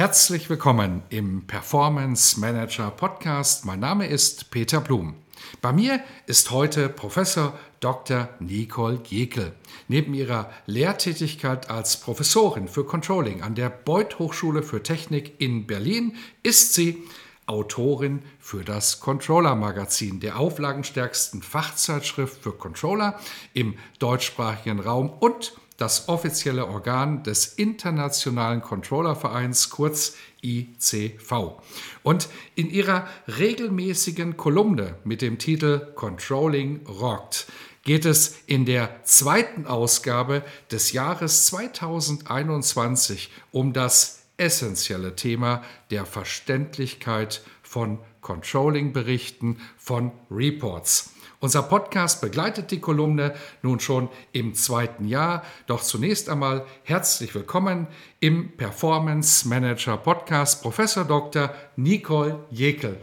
Herzlich willkommen im Performance Manager Podcast. Mein Name ist Peter Blum. Bei mir ist heute Professor Dr. Nicole Jekel. Neben ihrer Lehrtätigkeit als Professorin für Controlling an der Beuth Hochschule für Technik in Berlin ist sie Autorin für das Controller Magazin, der auflagenstärksten Fachzeitschrift für Controller im deutschsprachigen Raum und das offizielle Organ des Internationalen Controllervereins, kurz ICV. Und in ihrer regelmäßigen Kolumne mit dem Titel Controlling Rockt geht es in der zweiten Ausgabe des Jahres 2021 um das essentielle Thema der Verständlichkeit von Controlling-Berichten, von Reports. Unser Podcast begleitet die Kolumne nun schon im zweiten Jahr. Doch zunächst einmal herzlich willkommen im Performance Manager Podcast Professor Dr. Nicole Jekel.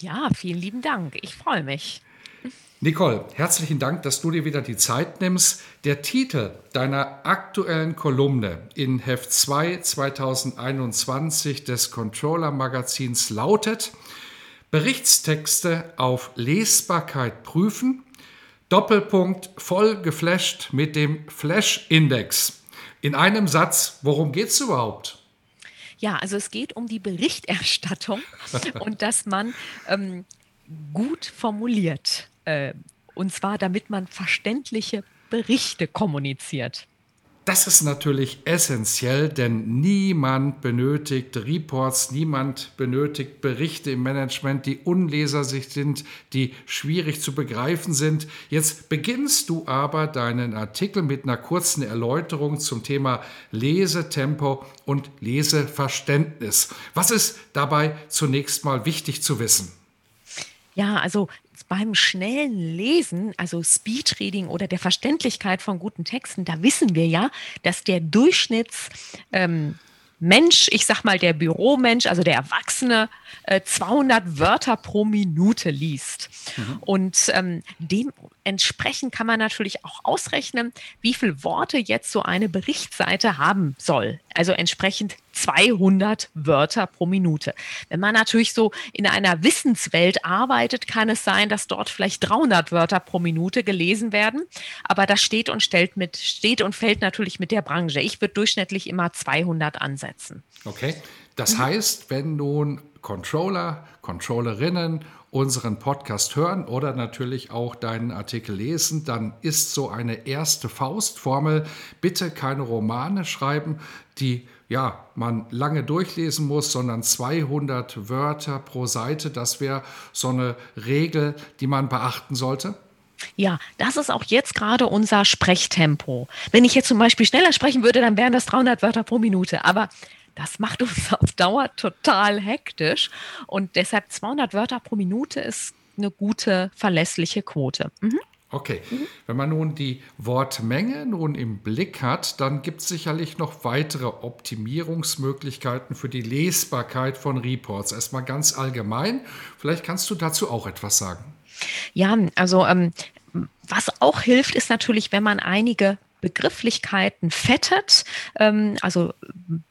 Ja, vielen lieben Dank. Ich freue mich. Nicole, herzlichen Dank, dass du dir wieder die Zeit nimmst. Der Titel deiner aktuellen Kolumne in Heft 2 2021 des Controller Magazins lautet Berichtstexte auf Lesbarkeit prüfen. Doppelpunkt voll geflasht mit dem Flash-Index. In einem Satz, worum geht es überhaupt? Ja, also es geht um die Berichterstattung und dass man ähm, gut formuliert. Äh, und zwar, damit man verständliche Berichte kommuniziert. Das ist natürlich essentiell, denn niemand benötigt Reports, niemand benötigt Berichte im Management, die unleserlich sind, die schwierig zu begreifen sind. Jetzt beginnst du aber deinen Artikel mit einer kurzen Erläuterung zum Thema Lesetempo und Leseverständnis. Was ist dabei zunächst mal wichtig zu wissen? Ja, also beim schnellen Lesen, also Speedreading oder der Verständlichkeit von guten Texten, da wissen wir ja, dass der Durchschnitts ähm, Mensch, ich sag mal der Büromensch, also der Erwachsene, 200 äh, Wörter pro Minute liest. Mhm. Und ähm, dementsprechend kann man natürlich auch ausrechnen, wie viele Worte jetzt so eine Berichtsseite haben soll. Also entsprechend 200 Wörter pro Minute. Wenn man natürlich so in einer Wissenswelt arbeitet, kann es sein, dass dort vielleicht 300 Wörter pro Minute gelesen werden. Aber das steht und stellt mit, steht und fällt natürlich mit der Branche. Ich würde durchschnittlich immer 200 ansetzen. Okay. Das heißt, wenn nun Controller, Controllerinnen unseren Podcast hören oder natürlich auch deinen Artikel lesen, dann ist so eine erste Faustformel, bitte keine Romane schreiben, die ja, man lange durchlesen muss, sondern 200 Wörter pro Seite. Das wäre so eine Regel, die man beachten sollte. Ja, das ist auch jetzt gerade unser Sprechtempo. Wenn ich jetzt zum Beispiel schneller sprechen würde, dann wären das 300 Wörter pro Minute. Aber das macht uns auf Dauer total hektisch. Und deshalb 200 Wörter pro Minute ist eine gute, verlässliche Quote. Mhm. Okay, mhm. wenn man nun die Wortmenge nun im Blick hat, dann gibt es sicherlich noch weitere Optimierungsmöglichkeiten für die Lesbarkeit von Reports. Erstmal ganz allgemein, vielleicht kannst du dazu auch etwas sagen. Ja, also ähm, was auch hilft, ist natürlich, wenn man einige Begrifflichkeiten fettet, ähm, also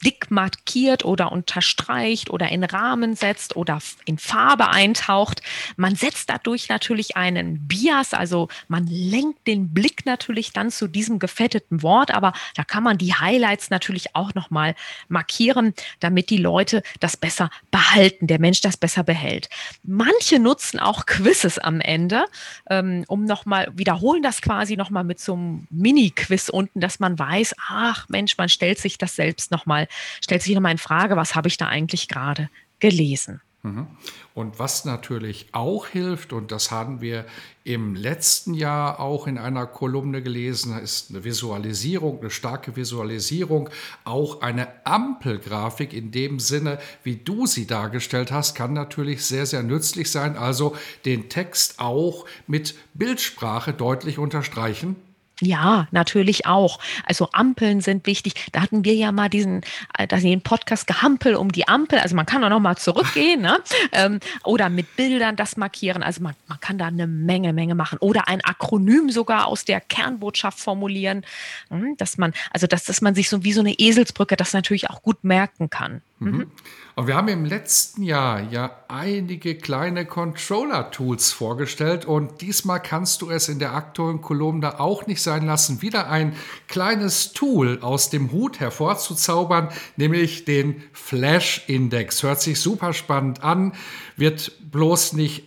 dick markiert oder unterstreicht oder in Rahmen setzt oder in Farbe eintaucht. Man setzt dadurch natürlich einen Bias, also man lenkt den Blick natürlich dann zu diesem gefetteten Wort, aber da kann man die Highlights natürlich auch nochmal markieren, damit die Leute das besser behalten, der Mensch das besser behält. Manche nutzen auch Quizzes am Ende, ähm, um nochmal, wiederholen das quasi nochmal mit so einem Mini-Quiz ist unten, dass man weiß, ach Mensch, man stellt sich das selbst nochmal, stellt sich nochmal in Frage, was habe ich da eigentlich gerade gelesen. Mhm. Und was natürlich auch hilft, und das haben wir im letzten Jahr auch in einer Kolumne gelesen, ist eine Visualisierung, eine starke Visualisierung, auch eine Ampelgrafik in dem Sinne, wie du sie dargestellt hast, kann natürlich sehr, sehr nützlich sein. Also den Text auch mit Bildsprache deutlich unterstreichen. Ja, natürlich auch. Also Ampeln sind wichtig. Da hatten wir ja mal diesen, äh, den Podcast Gehampel um die Ampel. Also man kann auch noch mal zurückgehen, ne? Ähm, oder mit Bildern das markieren. Also man, man kann da eine Menge, Menge machen. Oder ein Akronym sogar aus der Kernbotschaft formulieren, hm, dass man, also dass, dass man sich so wie so eine Eselsbrücke das natürlich auch gut merken kann. Mhm. Und wir haben im letzten Jahr ja einige kleine Controller-Tools vorgestellt und diesmal kannst du es in der aktuellen Kolumne auch nicht sein lassen, wieder ein kleines Tool aus dem Hut hervorzuzaubern, nämlich den Flash-Index. Hört sich super spannend an, wird bloß nicht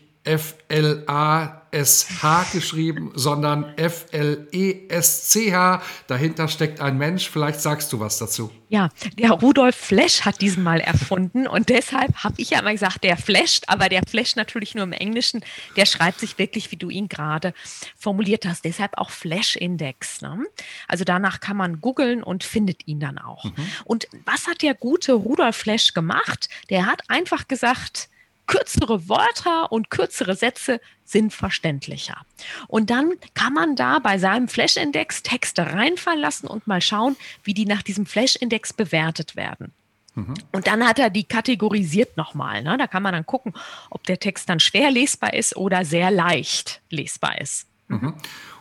F-L-A-S-H geschrieben, sondern F-L-E-S-C-H. Dahinter steckt ein Mensch. Vielleicht sagst du was dazu. Ja, der Rudolf Flash hat diesen mal erfunden und deshalb habe ich ja immer gesagt, der flasht, aber der flasht natürlich nur im Englischen. Der schreibt sich wirklich, wie du ihn gerade formuliert hast. Deshalb auch Flash-Index. Ne? Also danach kann man googeln und findet ihn dann auch. Mhm. Und was hat der gute Rudolf Flash gemacht? Der hat einfach gesagt, kürzere Wörter und kürzere Sätze sind verständlicher. Und dann kann man da bei seinem Flash-Index Texte reinfallen lassen und mal schauen, wie die nach diesem Flash-Index bewertet werden. Mhm. Und dann hat er die kategorisiert nochmal. Ne? Da kann man dann gucken, ob der Text dann schwer lesbar ist oder sehr leicht lesbar ist. Mhm.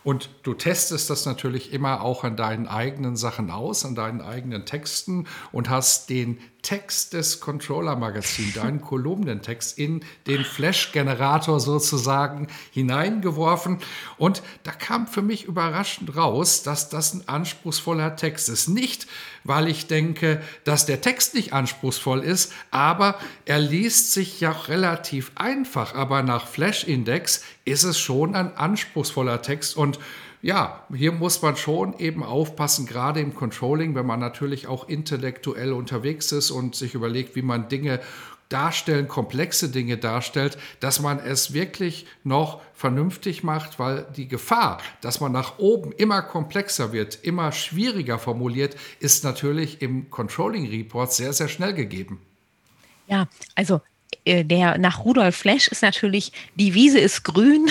Und du testest das natürlich immer auch an deinen eigenen Sachen aus, an deinen eigenen Texten und hast den Text des Controller-Magazins, deinen Kolumnentext, in den Flash-Generator sozusagen hineingeworfen. Und da kam für mich überraschend raus, dass das ein anspruchsvoller Text ist. Nicht, weil ich denke, dass der Text nicht anspruchsvoll ist, aber er liest sich ja relativ einfach. Aber nach Flash-Index ist es schon ein anspruchsvoller Text und ja, hier muss man schon eben aufpassen, gerade im Controlling, wenn man natürlich auch intellektuell unterwegs ist und sich überlegt, wie man Dinge darstellen, komplexe Dinge darstellt, dass man es wirklich noch vernünftig macht, weil die Gefahr, dass man nach oben immer komplexer wird, immer schwieriger formuliert, ist natürlich im Controlling Report sehr, sehr schnell gegeben. Ja, also der nach Rudolf Flesch ist natürlich, die Wiese ist grün.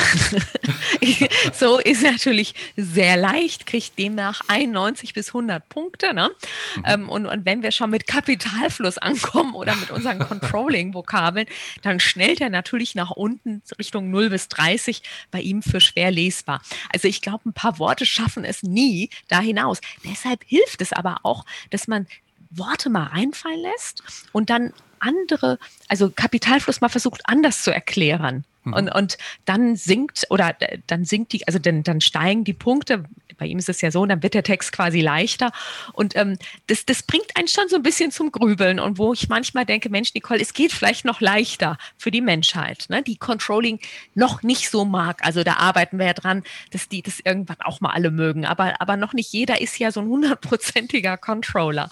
so ist natürlich sehr leicht, kriegt demnach 91 bis 100 Punkte. Ne? Mhm. Ähm, und, und wenn wir schon mit Kapitalfluss ankommen oder mit unseren Controlling-Vokabeln, dann schnellt er natürlich nach unten Richtung 0 bis 30 bei ihm für schwer lesbar. Also ich glaube, ein paar Worte schaffen es nie da hinaus. Deshalb hilft es aber auch, dass man Worte mal reinfallen lässt und dann andere, also Kapitalfluss mal versucht anders zu erklären. Mhm. Und, und dann sinkt oder äh, dann sinkt die, also dann, dann steigen die Punkte. Bei ihm ist es ja so, dann wird der Text quasi leichter. Und ähm, das, das bringt einen schon so ein bisschen zum Grübeln. Und wo ich manchmal denke, Mensch, Nicole, es geht vielleicht noch leichter für die Menschheit, ne? die Controlling noch nicht so mag. Also da arbeiten wir ja dran, dass die das irgendwann auch mal alle mögen. Aber, aber noch nicht jeder ist ja so ein hundertprozentiger Controller.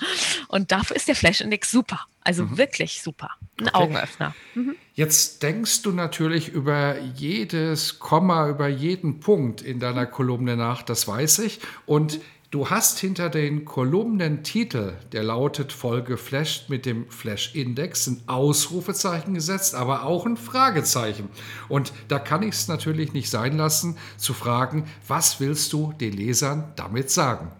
Und dafür ist der Flash Index super. Also mhm. wirklich super. Ein okay. Augenöffner. Mhm. Jetzt denkst du natürlich über jedes Komma, über jeden Punkt in deiner Kolumne nach, das weiß ich. Und du hast hinter den Kolumnentitel, der lautet Folge Flash mit dem Flash-Index, ein Ausrufezeichen gesetzt, aber auch ein Fragezeichen. Und da kann ich es natürlich nicht sein lassen, zu fragen, was willst du den Lesern damit sagen?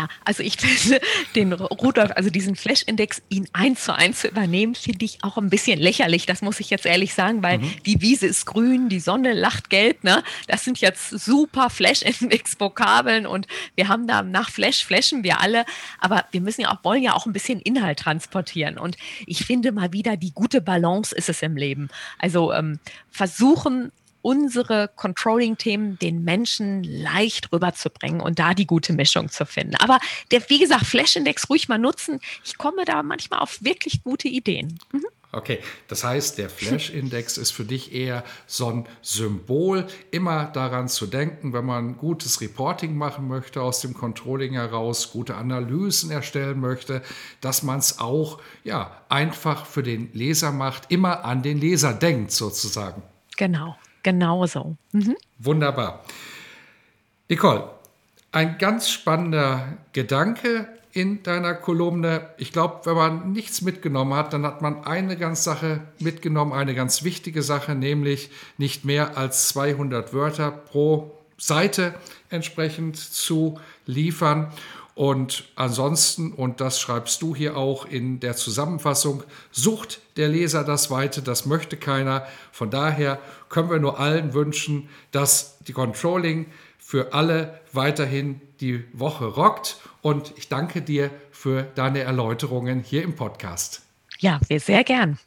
Ja, also ich finde den Rudolf, also diesen Flash-Index, ihn eins zu eins zu übernehmen, finde ich auch ein bisschen lächerlich. Das muss ich jetzt ehrlich sagen, weil mhm. die Wiese ist grün, die Sonne lacht gelb. Ne? Das sind jetzt super Flash-Index-Vokabeln und wir haben da nach Flash flashen wir alle, aber wir müssen ja auch, wollen ja auch ein bisschen Inhalt transportieren. Und ich finde mal wieder, die gute Balance ist es im Leben. Also ähm, versuchen, unsere Controlling-Themen den Menschen leicht rüberzubringen und da die gute Mischung zu finden. Aber der, wie gesagt, Flash-Index ruhig mal nutzen. Ich komme da manchmal auf wirklich gute Ideen. Mhm. Okay, das heißt, der Flash-Index ist für dich eher so ein Symbol, immer daran zu denken, wenn man gutes Reporting machen möchte aus dem Controlling heraus, gute Analysen erstellen möchte, dass man es auch ja, einfach für den Leser macht, immer an den Leser denkt sozusagen. Genau, genau so. Mhm. Wunderbar. Nicole, ein ganz spannender Gedanke in deiner Kolumne. Ich glaube, wenn man nichts mitgenommen hat, dann hat man eine ganz Sache mitgenommen, eine ganz wichtige Sache, nämlich nicht mehr als 200 Wörter pro Seite entsprechend zu liefern. Und ansonsten, und das schreibst du hier auch in der Zusammenfassung, sucht der Leser das Weite, das möchte keiner. Von daher können wir nur allen wünschen, dass die Controlling für alle weiterhin die Woche rockt. Und ich danke dir für deine Erläuterungen hier im Podcast. Ja, sehr gern.